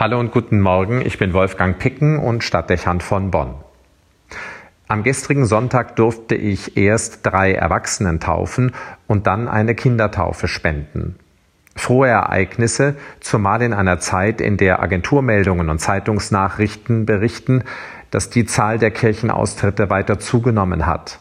Hallo und guten Morgen, ich bin Wolfgang Picken und Stadtdechant von Bonn. Am gestrigen Sonntag durfte ich erst drei Erwachsenen taufen und dann eine Kindertaufe spenden. Frohe Ereignisse, zumal in einer Zeit, in der Agenturmeldungen und Zeitungsnachrichten berichten, dass die Zahl der Kirchenaustritte weiter zugenommen hat.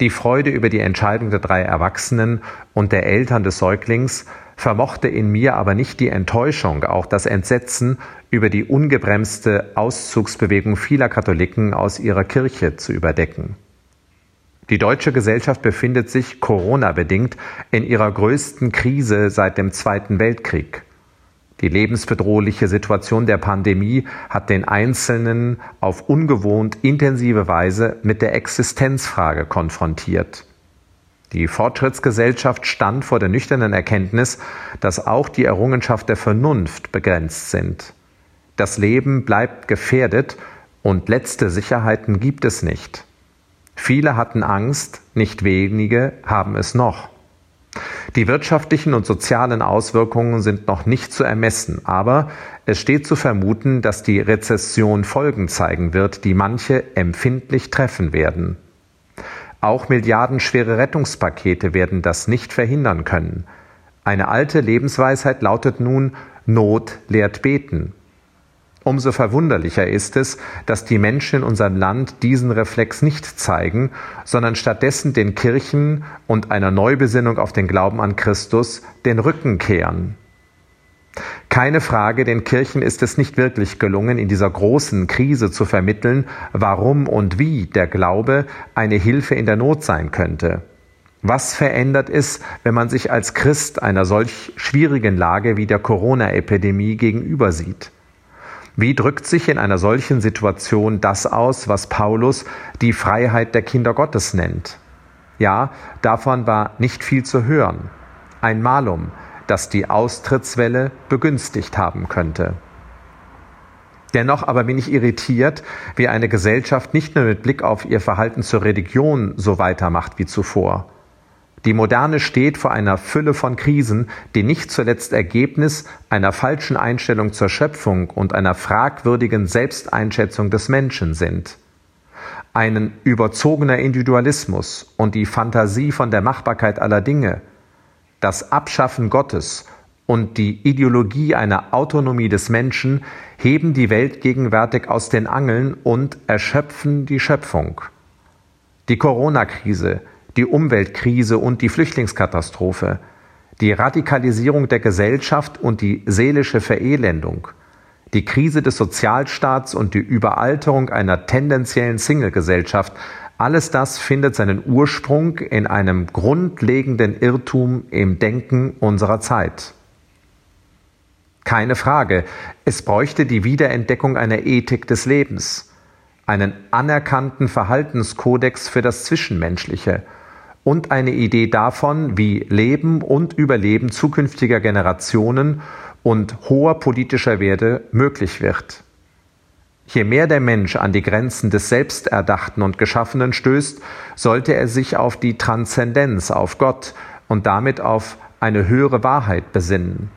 Die Freude über die Entscheidung der drei Erwachsenen und der Eltern des Säuglings vermochte in mir aber nicht die Enttäuschung, auch das Entsetzen über die ungebremste Auszugsbewegung vieler Katholiken aus ihrer Kirche zu überdecken. Die deutsche Gesellschaft befindet sich Corona-bedingt in ihrer größten Krise seit dem Zweiten Weltkrieg. Die lebensbedrohliche Situation der Pandemie hat den Einzelnen auf ungewohnt intensive Weise mit der Existenzfrage konfrontiert. Die Fortschrittsgesellschaft stand vor der nüchternen Erkenntnis, dass auch die Errungenschaft der Vernunft begrenzt sind. Das Leben bleibt gefährdet und letzte Sicherheiten gibt es nicht. Viele hatten Angst, nicht wenige haben es noch. Die wirtschaftlichen und sozialen Auswirkungen sind noch nicht zu ermessen, aber es steht zu vermuten, dass die Rezession Folgen zeigen wird, die manche empfindlich treffen werden. Auch milliardenschwere Rettungspakete werden das nicht verhindern können. Eine alte Lebensweisheit lautet nun Not lehrt beten. Umso verwunderlicher ist es, dass die Menschen in unserem Land diesen Reflex nicht zeigen, sondern stattdessen den Kirchen und einer Neubesinnung auf den Glauben an Christus den Rücken kehren. Keine Frage, den Kirchen ist es nicht wirklich gelungen, in dieser großen Krise zu vermitteln, warum und wie der Glaube eine Hilfe in der Not sein könnte. Was verändert es, wenn man sich als Christ einer solch schwierigen Lage wie der Corona-Epidemie gegenüber sieht? Wie drückt sich in einer solchen Situation das aus, was Paulus die Freiheit der Kinder Gottes nennt? Ja, davon war nicht viel zu hören. Ein Malum, das die Austrittswelle begünstigt haben könnte. Dennoch aber bin ich irritiert, wie eine Gesellschaft nicht nur mit Blick auf ihr Verhalten zur Religion so weitermacht wie zuvor. Die Moderne steht vor einer Fülle von Krisen, die nicht zuletzt Ergebnis einer falschen Einstellung zur Schöpfung und einer fragwürdigen Selbsteinschätzung des Menschen sind. Ein überzogener Individualismus und die Fantasie von der Machbarkeit aller Dinge, das Abschaffen Gottes und die Ideologie einer Autonomie des Menschen heben die Welt gegenwärtig aus den Angeln und erschöpfen die Schöpfung. Die Corona-Krise, die Umweltkrise und die Flüchtlingskatastrophe, die Radikalisierung der Gesellschaft und die seelische Verelendung, die Krise des Sozialstaats und die Überalterung einer tendenziellen Single-Gesellschaft alles das findet seinen Ursprung in einem grundlegenden Irrtum im Denken unserer Zeit. Keine Frage, es bräuchte die Wiederentdeckung einer Ethik des Lebens, einen anerkannten Verhaltenskodex für das Zwischenmenschliche und eine Idee davon, wie Leben und Überleben zukünftiger Generationen und hoher politischer Werte möglich wird. Je mehr der Mensch an die Grenzen des Selbsterdachten und Geschaffenen stößt, sollte er sich auf die Transzendenz, auf Gott und damit auf eine höhere Wahrheit besinnen,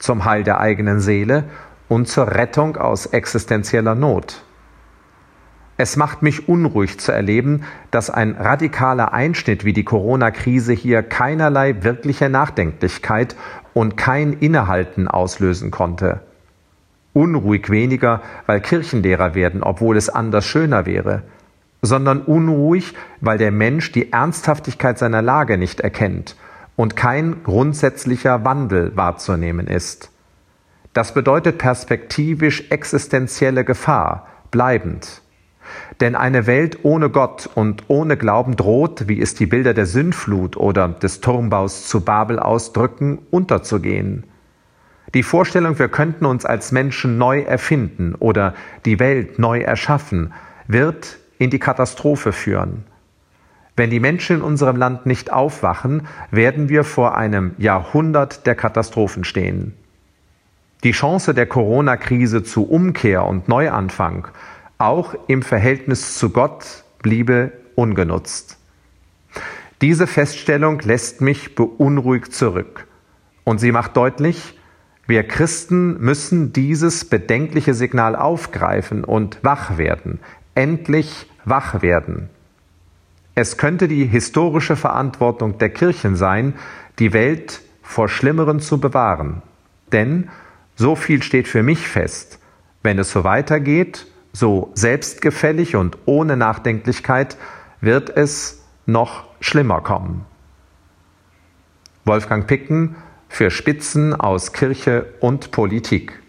zum Heil der eigenen Seele und zur Rettung aus existenzieller Not. Es macht mich unruhig zu erleben, dass ein radikaler Einschnitt wie die Corona-Krise hier keinerlei wirkliche Nachdenklichkeit und kein Innehalten auslösen konnte unruhig weniger, weil Kirchenlehrer werden, obwohl es anders schöner wäre, sondern unruhig, weil der Mensch die Ernsthaftigkeit seiner Lage nicht erkennt und kein grundsätzlicher Wandel wahrzunehmen ist. Das bedeutet perspektivisch existenzielle Gefahr, bleibend. Denn eine Welt ohne Gott und ohne Glauben droht, wie es die Bilder der Sündflut oder des Turmbaus zu Babel ausdrücken, unterzugehen. Die Vorstellung, wir könnten uns als Menschen neu erfinden oder die Welt neu erschaffen, wird in die Katastrophe führen. Wenn die Menschen in unserem Land nicht aufwachen, werden wir vor einem Jahrhundert der Katastrophen stehen. Die Chance der Corona-Krise zu Umkehr und Neuanfang, auch im Verhältnis zu Gott, bliebe ungenutzt. Diese Feststellung lässt mich beunruhigt zurück und sie macht deutlich, Wir Christen müssen dieses bedenkliche Signal aufgreifen und wach werden, endlich wach werden. Es könnte die historische Verantwortung der Kirchen sein, die Welt vor Schlimmeren zu bewahren. Denn, so viel steht für mich fest, wenn es so weitergeht, so selbstgefällig und ohne Nachdenklichkeit, wird es noch schlimmer kommen. Wolfgang Picken für Spitzen aus Kirche und Politik.